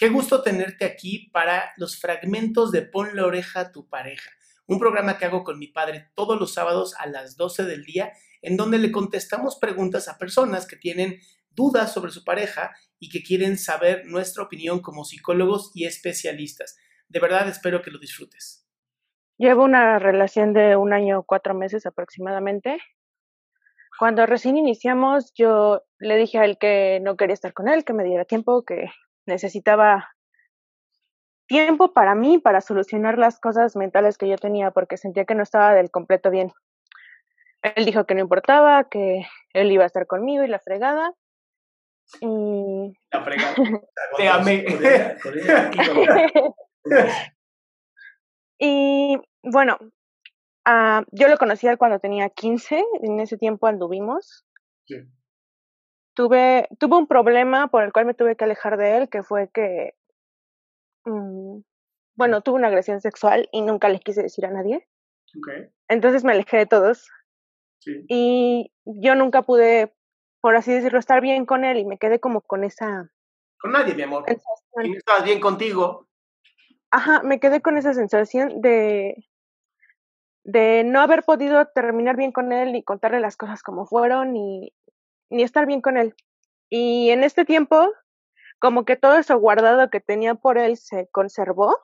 Qué gusto tenerte aquí para los fragmentos de Pon la oreja a tu pareja. Un programa que hago con mi padre todos los sábados a las 12 del día, en donde le contestamos preguntas a personas que tienen dudas sobre su pareja y que quieren saber nuestra opinión como psicólogos y especialistas. De verdad espero que lo disfrutes. Llevo una relación de un año, cuatro meses aproximadamente. Cuando recién iniciamos, yo le dije a él que no quería estar con él, que me diera tiempo, que necesitaba tiempo para mí, para solucionar las cosas mentales que yo tenía, porque sentía que no estaba del completo bien. Él dijo que no importaba, que él iba a estar conmigo y la fregada. Y... La fregada. Te amé. y bueno, uh, yo lo conocí cuando tenía 15, en ese tiempo anduvimos. Sí. Tuve, tuve un problema por el cual me tuve que alejar de él, que fue que, um, bueno, tuve una agresión sexual y nunca le quise decir a nadie. Okay. Entonces me alejé de todos. Sí. Y yo nunca pude, por así decirlo, estar bien con él y me quedé como con esa... Con nadie, mi amor. sensación. Si no estabas bien contigo, Ajá, me quedé con esa sensación de, de no haber podido terminar bien con él, ni contarle las cosas como fueron, ni, ni estar bien con él. Y en este tiempo, como que todo eso guardado que tenía por él se conservó.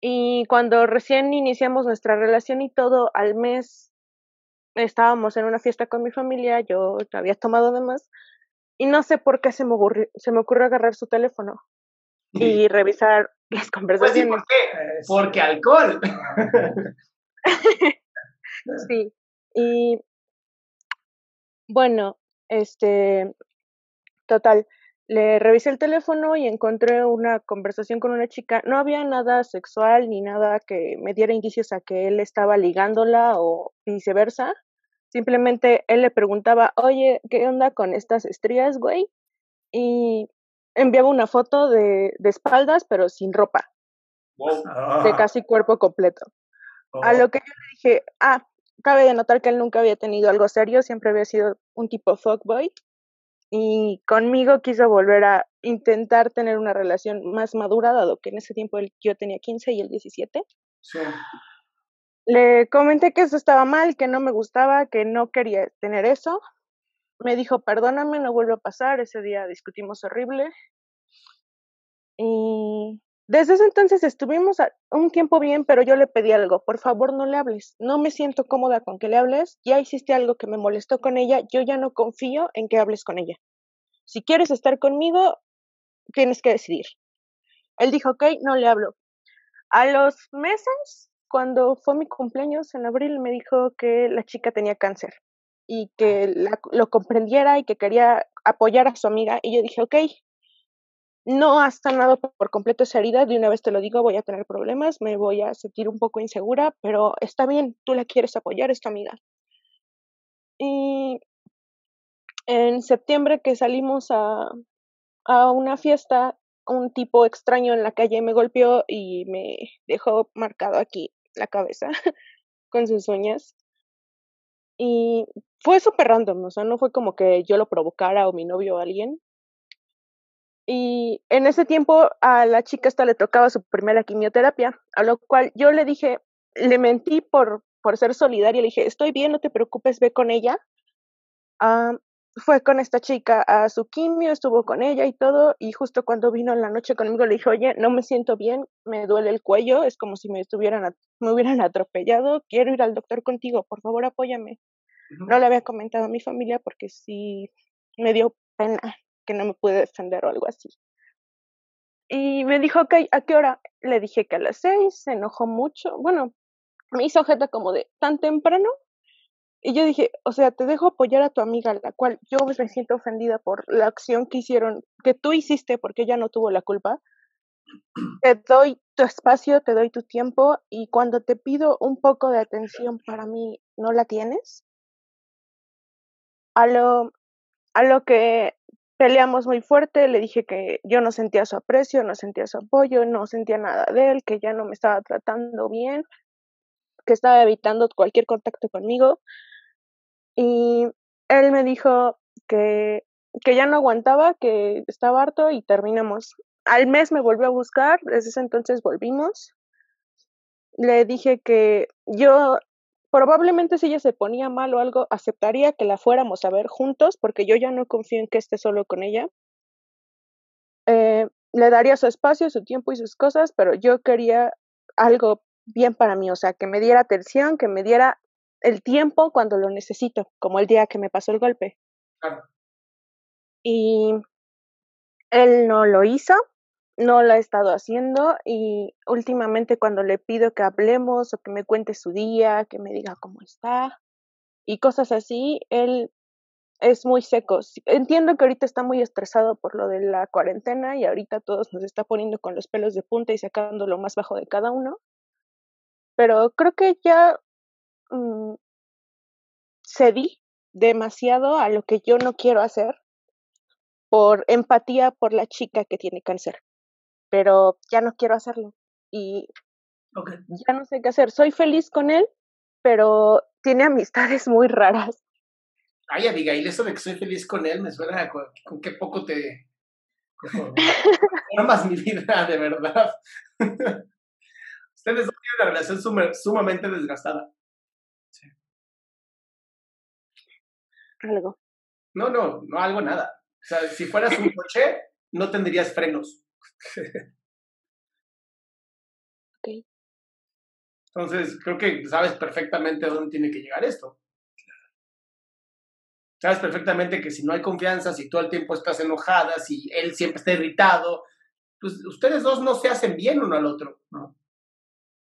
Y cuando recién iniciamos nuestra relación y todo, al mes estábamos en una fiesta con mi familia, yo había tomado de más, y no sé por qué se me ocurrió, se me ocurrió agarrar su teléfono y revisar las pues sí, conversaciones. ¿por qué? Porque alcohol. Sí, y bueno, este, total, le revisé el teléfono y encontré una conversación con una chica. No había nada sexual ni nada que me diera indicios a que él estaba ligándola o viceversa. Simplemente él le preguntaba, oye, ¿qué onda con estas estrías, güey? Y enviaba una foto de, de espaldas, pero sin ropa, Wow. de casi cuerpo completo. A lo que yo le dije, ah, cabe de notar que él nunca había tenido algo serio, siempre había sido un tipo fuckboy. Y conmigo quiso volver a intentar tener una relación más madura, dado que en ese tiempo él- yo tenía 15 y él 17. Sí. Le comenté que eso estaba mal, que no me gustaba, que no quería tener eso. Me dijo, perdóname, no vuelve a pasar. Ese día discutimos horrible. Y desde ese entonces estuvimos un tiempo bien, pero yo le pedí algo. Por favor, no le hables. No me siento cómoda con que le hables. Ya hiciste algo que me molestó con ella. Yo ya no confío en que hables con ella. Si quieres estar conmigo, tienes que decidir. Él dijo, ok, no le hablo. A los meses, cuando fue mi cumpleaños en abril, me dijo que la chica tenía cáncer y que la- lo comprendiera y que quería apoyar a su amiga. Y yo dije, ok, no has sanado por completo esa herida, de una vez te lo digo, voy a tener problemas, me voy a sentir un poco insegura, pero está bien, tú la quieres apoyar, es tu amiga. Y en septiembre que salimos a, a una fiesta, un tipo extraño en la calle me golpeó y me dejó marcado aquí la cabeza con sus uñas. Y fue súper random, o sea, no fue como que yo lo provocara o mi novio o alguien. Y en ese tiempo a la chica esta le tocaba su primera quimioterapia, a lo cual yo le dije, le mentí por, por ser solidaria, le dije, estoy bien, no te preocupes, ve con ella. Ah, fue con esta chica a su quimio, estuvo con ella y todo, y justo cuando vino en la noche conmigo le dije, oye, no me siento bien, me duele el cuello, es como si me estuvieran, me hubieran atropellado, quiero ir al doctor contigo, por favor apóyame. No le había comentado a mi familia porque sí me dio pena que no me pude defender o algo así. Y me dijo, ok, ¿a qué hora? Le dije que a las seis, se enojó mucho, bueno, me hizo objeto como de tan temprano, y yo dije, o sea, te dejo apoyar a tu amiga, la cual yo me siento ofendida por la acción que hicieron, que tú hiciste porque ella no tuvo la culpa. Te doy tu espacio, te doy tu tiempo y cuando te pido un poco de atención para mí, no la tienes. A lo, a lo que peleamos muy fuerte, le dije que yo no sentía su aprecio, no sentía su apoyo, no sentía nada de él, que ya no me estaba tratando bien, que estaba evitando cualquier contacto conmigo. Y él me dijo que, que ya no aguantaba, que estaba harto y terminamos. Al mes me volvió a buscar, desde ese entonces volvimos. Le dije que yo probablemente si ella se ponía mal o algo, aceptaría que la fuéramos a ver juntos, porque yo ya no confío en que esté solo con ella. Eh, le daría su espacio, su tiempo y sus cosas, pero yo quería algo bien para mí, o sea, que me diera atención, que me diera el tiempo cuando lo necesito, como el día que me pasó el golpe. Y él no lo hizo, no lo ha estado haciendo y últimamente cuando le pido que hablemos o que me cuente su día, que me diga cómo está y cosas así, él es muy seco. Entiendo que ahorita está muy estresado por lo de la cuarentena y ahorita todos nos está poniendo con los pelos de punta y sacando lo más bajo de cada uno. Pero creo que ya Mm, cedí demasiado a lo que yo no quiero hacer por empatía por la chica que tiene cáncer. Pero ya no quiero hacerlo y ya no sé qué hacer. Soy feliz con él, pero tiene amistades muy raras. Ay, Abigail, eso de que soy feliz con él me suena con, con qué poco te... Amas mi vida, de verdad. Ustedes dos tienen una relación sumamente desgastada. algo. No, no, no algo nada. O sea, si fueras un coche, no tendrías frenos. ok. Entonces, creo que sabes perfectamente a dónde tiene que llegar esto. Sabes perfectamente que si no hay confianza, si todo el tiempo estás enojada, si él siempre está irritado, pues ustedes dos no se hacen bien uno al otro, ¿no?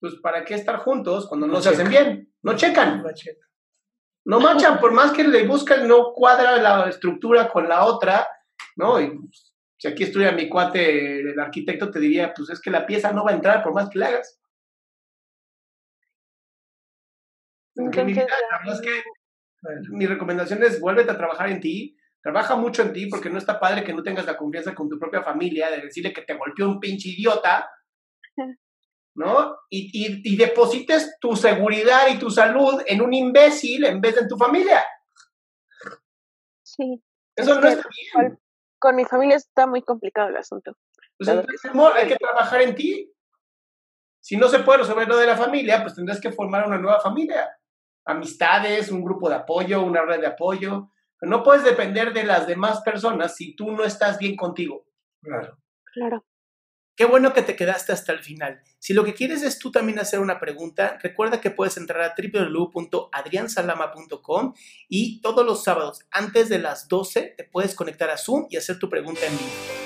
Pues ¿para qué estar juntos cuando no, se hacen bien? No checan. No checan. No machan, por más que le buscan, no cuadra la estructura con la otra, ¿no? Y pues, si aquí estuviera mi cuate, el arquitecto, te diría, pues es que la pieza no va a entrar por más que la hagas. mi recomendación es vuélvete a trabajar en ti, trabaja mucho en ti porque no está padre que no tengas la confianza con tu propia familia de decirle que te golpeó un pinche idiota ¿no? Y, y, deposites tu seguridad y tu salud en un imbécil en vez de en tu familia. Sí. Eso no está bien. Con mi familia está muy complicado el asunto. Pues entonces, amor, hay que trabajar en ti. Si no se puede resolver lo de la familia, pues tendrás que formar una nueva familia. Amistades, un grupo de apoyo, una red de apoyo. no puedes depender de las demás personas si tú no estás bien contigo. Claro. Claro. Qué bueno que te quedaste hasta el final. Si lo que quieres es tú también hacer una pregunta, recuerda que puedes entrar a www.adriansalama.com y todos los sábados antes de las 12 te puedes conectar a Zoom y hacer tu pregunta en vivo.